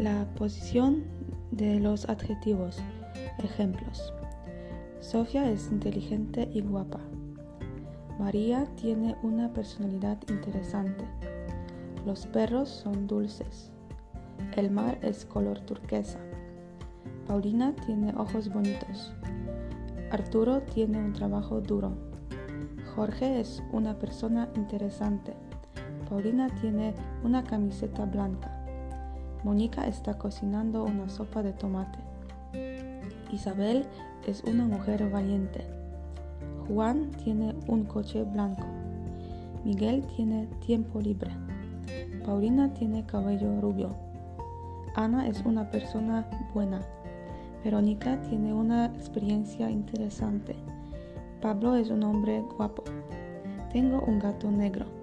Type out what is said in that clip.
La posición de los adjetivos. Ejemplos. Sofía es inteligente y guapa. María tiene una personalidad interesante. Los perros son dulces. El mar es color turquesa. Paulina tiene ojos bonitos. Arturo tiene un trabajo duro. Jorge es una persona interesante. Paulina tiene una camiseta blanca. Mónica está cocinando una sopa de tomate. Isabel es una mujer valiente. Juan tiene un coche blanco. Miguel tiene tiempo libre. Paulina tiene cabello rubio. Ana es una persona buena. Verónica tiene una experiencia interesante. Pablo es un hombre guapo. Tengo un gato negro.